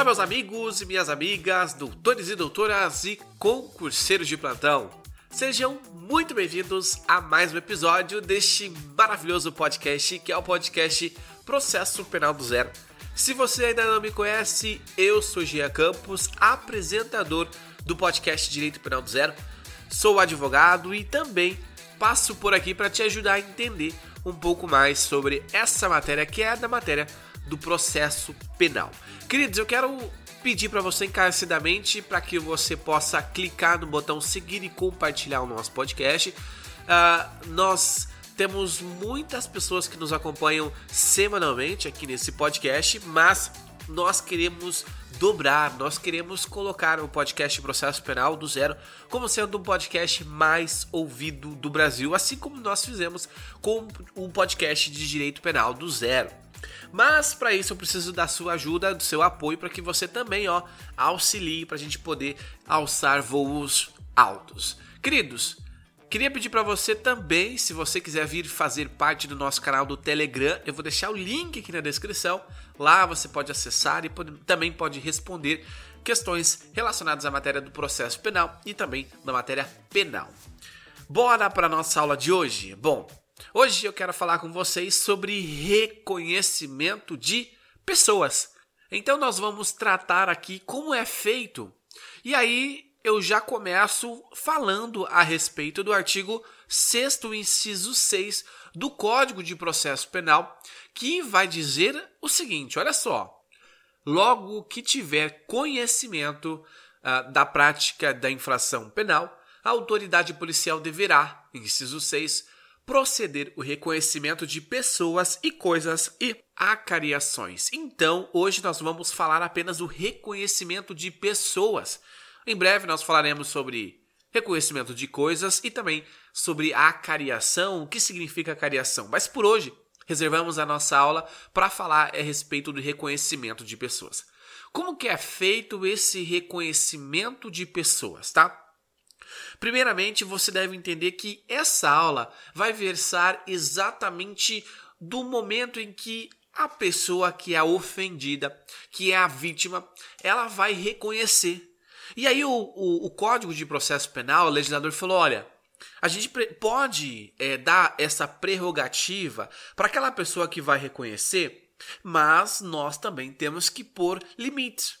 Olá, meus amigos e minhas amigas, doutores e doutoras e concurseiros de plantão. Sejam muito bem-vindos a mais um episódio deste maravilhoso podcast que é o podcast Processo Penal do Zero. Se você ainda não me conhece, eu sou Gia Campos, apresentador do podcast Direito Penal do Zero. Sou advogado e também passo por aqui para te ajudar a entender um pouco mais sobre essa matéria que é da matéria do processo penal. Queridos, eu quero pedir para você encarecidamente para que você possa clicar no botão seguir e compartilhar o nosso podcast. Uh, nós temos muitas pessoas que nos acompanham semanalmente aqui nesse podcast, mas nós queremos dobrar, nós queremos colocar o podcast Processo Penal do Zero como sendo o podcast mais ouvido do Brasil, assim como nós fizemos com o podcast de Direito Penal do Zero. Mas para isso eu preciso da sua ajuda, do seu apoio para que você também, ó, auxilie para a gente poder alçar voos altos. Queridos, queria pedir para você também, se você quiser vir fazer parte do nosso canal do Telegram, eu vou deixar o link aqui na descrição. Lá você pode acessar e pode, também pode responder questões relacionadas à matéria do processo penal e também da matéria penal. Bora para nossa aula de hoje. Bom, Hoje eu quero falar com vocês sobre reconhecimento de pessoas. Então nós vamos tratar aqui como é feito. E aí eu já começo falando a respeito do artigo 6 inciso 6 do Código de Processo Penal, que vai dizer o seguinte, olha só: logo que tiver conhecimento uh, da prática da infração penal, a autoridade policial deverá, inciso 6, proceder o reconhecimento de pessoas e coisas e acariações. Então, hoje nós vamos falar apenas do reconhecimento de pessoas. Em breve nós falaremos sobre reconhecimento de coisas e também sobre acariação, o que significa acariação. Mas por hoje, reservamos a nossa aula para falar a respeito do reconhecimento de pessoas. Como que é feito esse reconhecimento de pessoas, tá? Primeiramente, você deve entender que essa aula vai versar exatamente do momento em que a pessoa que é ofendida, que é a vítima, ela vai reconhecer. E aí o, o, o Código de Processo Penal, o legislador falou, olha, a gente pode é, dar essa prerrogativa para aquela pessoa que vai reconhecer, mas nós também temos que pôr limites.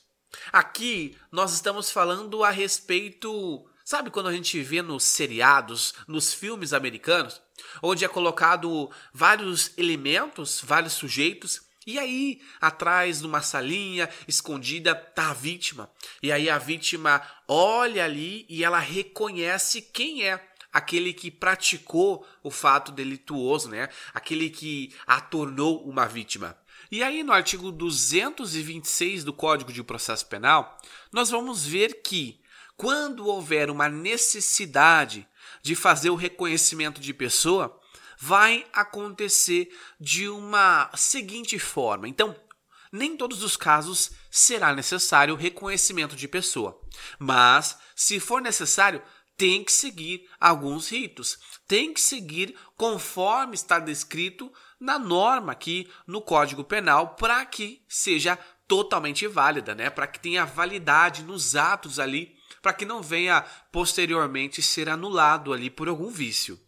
Aqui nós estamos falando a respeito Sabe quando a gente vê nos seriados, nos filmes americanos, onde é colocado vários elementos, vários sujeitos, e aí, atrás numa salinha escondida, tá a vítima. E aí a vítima olha ali e ela reconhece quem é aquele que praticou o fato delituoso, né? Aquele que a tornou uma vítima. E aí, no artigo 226 do Código de Processo Penal, nós vamos ver que quando houver uma necessidade de fazer o reconhecimento de pessoa, vai acontecer de uma seguinte forma. Então, nem todos os casos será necessário o reconhecimento de pessoa, mas se for necessário, tem que seguir alguns ritos, tem que seguir conforme está descrito na norma aqui no Código Penal para que seja totalmente válida, né? Para que tenha validade nos atos ali para que não venha posteriormente ser anulado ali por algum vício.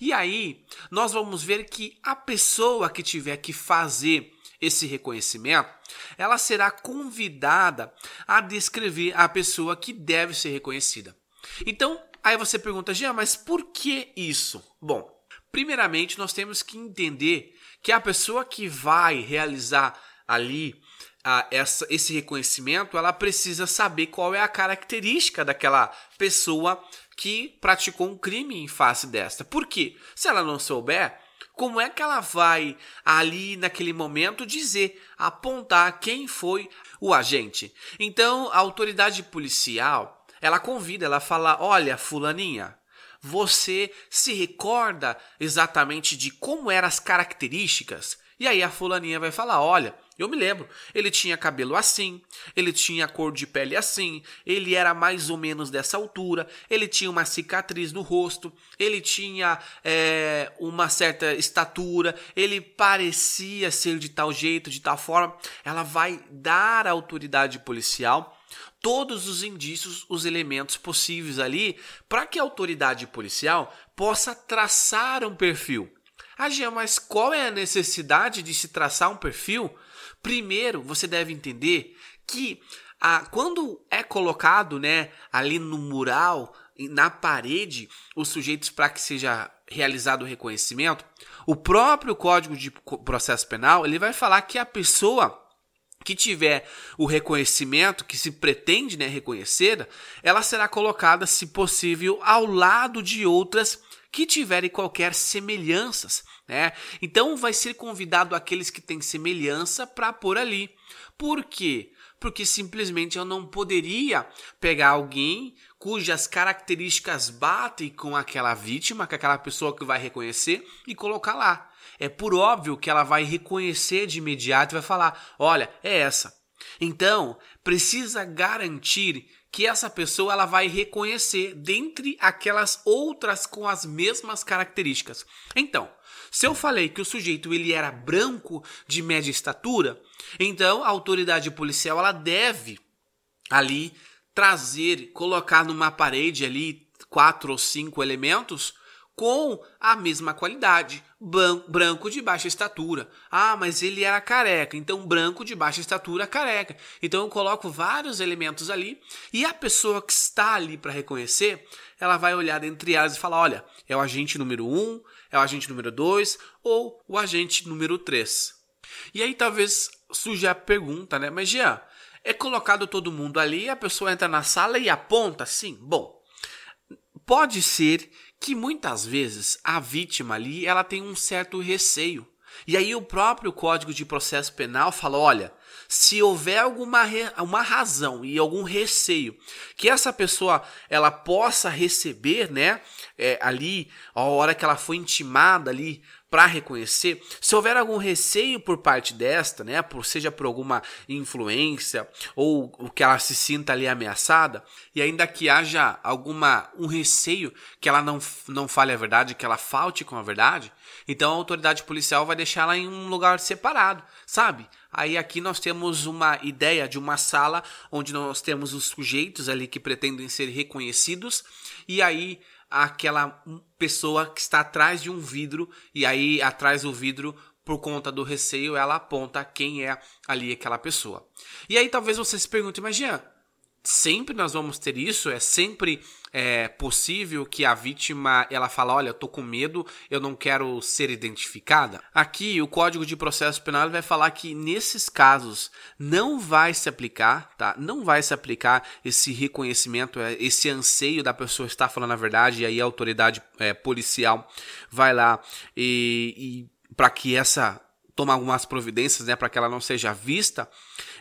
E aí, nós vamos ver que a pessoa que tiver que fazer esse reconhecimento, ela será convidada a descrever a pessoa que deve ser reconhecida. Então, aí você pergunta, Jean, mas por que isso? Bom, primeiramente nós temos que entender que a pessoa que vai realizar ali a, essa, esse reconhecimento, ela precisa saber qual é a característica daquela pessoa que praticou um crime em face desta. Por quê? Se ela não souber, como é que ela vai ali naquele momento dizer, apontar quem foi o agente? Então, a autoridade policial, ela convida, ela fala: "Olha, fulaninha, você se recorda exatamente de como eram as características?" E aí a fulaninha vai falar: "Olha, Eu me lembro. Ele tinha cabelo assim, ele tinha cor de pele assim, ele era mais ou menos dessa altura, ele tinha uma cicatriz no rosto, ele tinha é, uma certa estatura, ele parecia ser de tal jeito, de tal forma. Ela vai dar à autoridade policial todos os indícios, os elementos possíveis ali, para que a autoridade policial possa traçar um perfil. Ah, Jean, mas qual é a necessidade de se traçar um perfil? Primeiro, você deve entender que ah, quando é colocado né, ali no mural, na parede, os sujeitos para que seja realizado o reconhecimento, o próprio Código de Processo Penal ele vai falar que a pessoa que tiver o reconhecimento que se pretende né, reconhecer, ela será colocada, se possível, ao lado de outras que tiverem qualquer semelhanças, né? Então vai ser convidado aqueles que têm semelhança para pôr ali. Por quê? Porque simplesmente eu não poderia pegar alguém cujas características batem com aquela vítima, com aquela pessoa que vai reconhecer e colocar lá. É por óbvio que ela vai reconhecer de imediato e vai falar: "Olha, é essa". Então, precisa garantir que essa pessoa ela vai reconhecer dentre aquelas outras com as mesmas características. Então, se eu falei que o sujeito ele era branco de média estatura, então a autoridade policial ela deve ali trazer, colocar numa parede ali quatro ou cinco elementos com a mesma qualidade. Branco de baixa estatura. Ah, mas ele era careca. Então, branco de baixa estatura, careca. Então, eu coloco vários elementos ali e a pessoa que está ali para reconhecer, ela vai olhar entre elas e falar: olha, é o agente número 1, um, é o agente número 2 ou o agente número 3. E aí, talvez surja a pergunta, né? Mas, Jean, é colocado todo mundo ali, a pessoa entra na sala e aponta? Sim. Bom, pode ser que muitas vezes a vítima ali ela tem um certo receio. E aí o próprio Código de Processo Penal fala, olha, se houver alguma uma razão e algum receio que essa pessoa ela possa receber, né, é, ali a hora que ela foi intimada ali para reconhecer, se houver algum receio por parte desta, né, por seja por alguma influência ou o que ela se sinta ali ameaçada, e ainda que haja alguma um receio que ela não não fale a verdade, que ela falte com a verdade, então a autoridade policial vai deixar ela em um lugar separado, sabe? Aí aqui nós temos uma ideia de uma sala onde nós temos os sujeitos ali que pretendem ser reconhecidos e aí aquela pessoa que está atrás de um vidro e aí atrás do vidro por conta do receio ela aponta quem é ali aquela pessoa. E aí talvez você se pergunte, mas Jean, sempre nós vamos ter isso? É sempre é, possível que a vítima ela fala, olha, eu tô com medo, eu não quero ser identificada? Aqui o Código de Processo Penal vai falar que nesses casos não vai se aplicar, tá? Não vai se aplicar esse reconhecimento, é, esse anseio da pessoa estar falando a verdade e aí a autoridade é, policial vai lá e, e para que essa tomar algumas providências, né, para que ela não seja vista,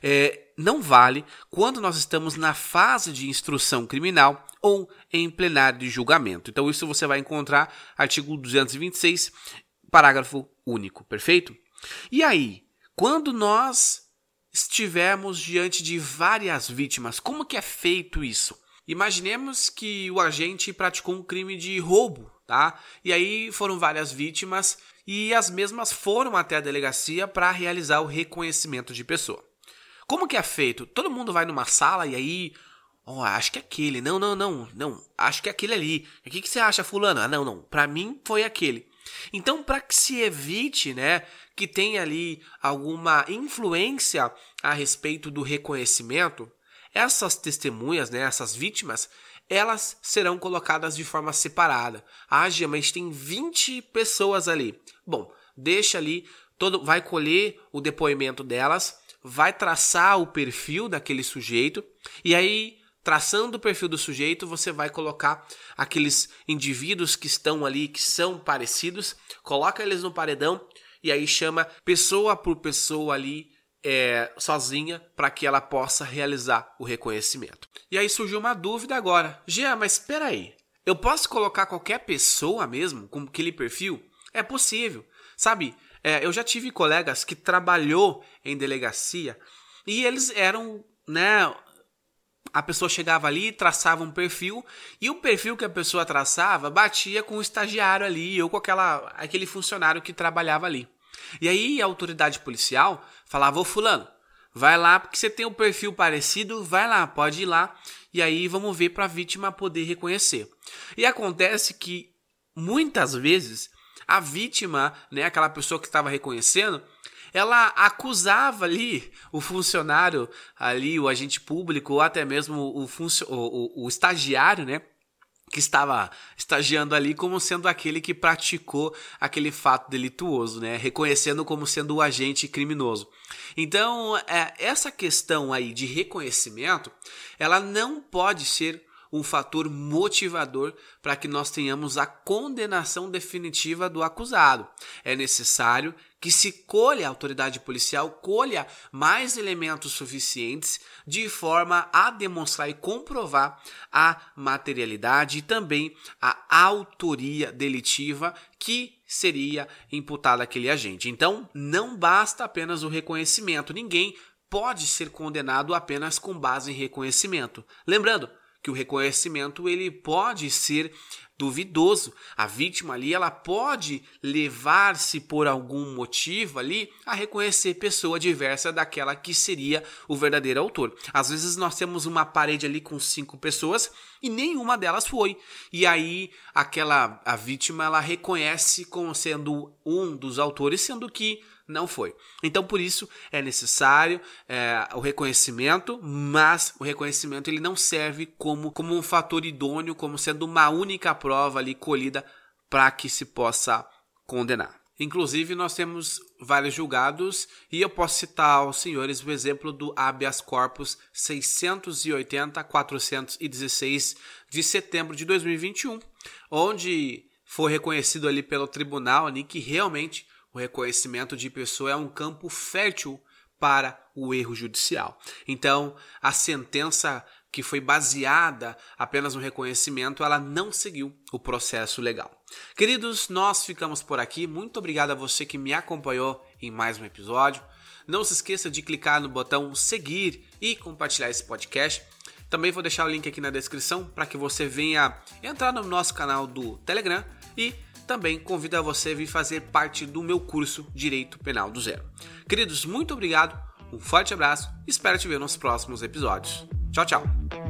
é, não vale quando nós estamos na fase de instrução criminal ou em plenário de julgamento. Então, isso você vai encontrar artigo 226, parágrafo único, perfeito? E aí, quando nós estivermos diante de várias vítimas, como que é feito isso? Imaginemos que o agente praticou um crime de roubo, tá? E aí foram várias vítimas e as mesmas foram até a delegacia para realizar o reconhecimento de pessoa. Como que é feito? Todo mundo vai numa sala e aí, oh, acho que é aquele. Não, não, não, não, acho que é aquele ali. O que, que você acha, fulano? Ah, não, não, para mim foi aquele. Então, para que se evite, né, que tenha ali alguma influência a respeito do reconhecimento, essas testemunhas, né, essas vítimas, elas serão colocadas de forma separada. Ah, Gia, mas tem 20 pessoas ali. Bom, deixa ali, todo, vai colher o depoimento delas, vai traçar o perfil daquele sujeito, e aí, traçando o perfil do sujeito, você vai colocar aqueles indivíduos que estão ali, que são parecidos, coloca eles no paredão, e aí chama pessoa por pessoa ali é, sozinha para que ela possa realizar o reconhecimento. E aí surgiu uma dúvida agora. Gia, mas espera aí. Eu posso colocar qualquer pessoa mesmo com aquele perfil? É possível. Sabe, É, eu já tive colegas que trabalhou em delegacia e eles eram, né, a pessoa chegava ali, traçava um perfil, e o perfil que a pessoa traçava batia com o estagiário ali, ou com aquela, aquele funcionário que trabalhava ali. E aí a autoridade policial falava, ô fulano, vai lá, porque você tem um perfil parecido, vai lá, pode ir lá, e aí vamos ver para a vítima poder reconhecer. E acontece que muitas vezes a vítima, né, aquela pessoa que estava reconhecendo, ela acusava ali o funcionário ali, o agente público, ou até mesmo o, o, o, o estagiário, né? que estava estagiando ali como sendo aquele que praticou aquele fato delituoso, né? reconhecendo como sendo o agente criminoso. Então, é, essa questão aí de reconhecimento, ela não pode ser um fator motivador para que nós tenhamos a condenação definitiva do acusado. É necessário que se colha a autoridade policial, colha mais elementos suficientes de forma a demonstrar e comprovar a materialidade e também a autoria delitiva que seria imputada àquele agente. Então, não basta apenas o reconhecimento, ninguém pode ser condenado apenas com base em reconhecimento. Lembrando, que o reconhecimento ele pode ser duvidoso. A vítima ali ela pode levar-se por algum motivo ali a reconhecer pessoa diversa daquela que seria o verdadeiro autor. Às vezes nós temos uma parede ali com cinco pessoas e nenhuma delas foi. E aí aquela a vítima ela reconhece como sendo um dos autores, sendo que não foi. Então, por isso, é necessário é, o reconhecimento, mas o reconhecimento ele não serve como, como um fator idôneo, como sendo uma única prova ali colhida para que se possa condenar. Inclusive, nós temos vários julgados e eu posso citar aos senhores o exemplo do habeas corpus 680-416 de setembro de 2021, onde foi reconhecido ali pelo tribunal ali que realmente o reconhecimento de pessoa é um campo fértil para o erro judicial. Então, a sentença que foi baseada apenas no reconhecimento, ela não seguiu o processo legal. Queridos, nós ficamos por aqui. Muito obrigado a você que me acompanhou em mais um episódio. Não se esqueça de clicar no botão seguir e compartilhar esse podcast. Também vou deixar o link aqui na descrição para que você venha entrar no nosso canal do Telegram e também convido a você a vir fazer parte do meu curso Direito Penal do Zero. Queridos, muito obrigado, um forte abraço espero te ver nos próximos episódios. Tchau, tchau!